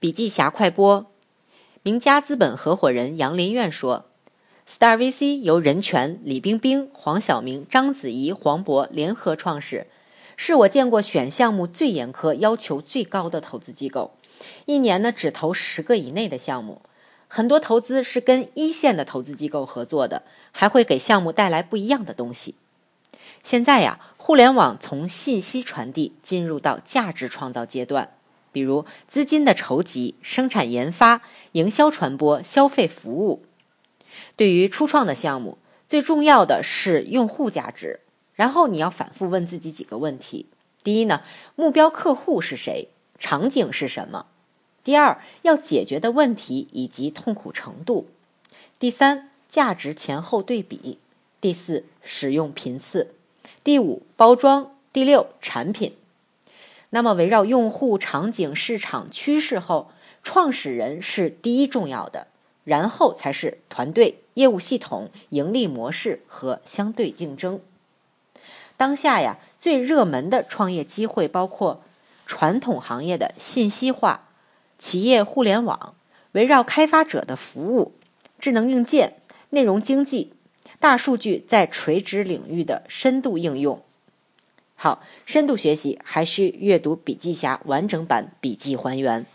笔记侠快播，名家资本合伙人杨林苑说：“Star VC 由任泉、李冰冰、黄晓明、章子怡、黄渤联合创始，是我见过选项目最严苛、要求最高的投资机构。一年呢只投十个以内的项目，很多投资是跟一线的投资机构合作的，还会给项目带来不一样的东西。现在呀，互联网从信息传递进入到价值创造阶段。”比如资金的筹集、生产研发、营销传播、消费服务。对于初创的项目，最重要的是用户价值。然后你要反复问自己几个问题：第一呢，目标客户是谁？场景是什么？第二，要解决的问题以及痛苦程度。第三，价值前后对比。第四，使用频次。第五，包装。第六，产品。那么，围绕用户场景、市场趋势后，创始人是第一重要的，然后才是团队、业务系统、盈利模式和相对竞争。当下呀，最热门的创业机会包括传统行业的信息化、企业互联网、围绕开发者的服务、智能硬件、内容经济、大数据在垂直领域的深度应用。好，深度学习还需阅读笔记侠完整版笔记还原。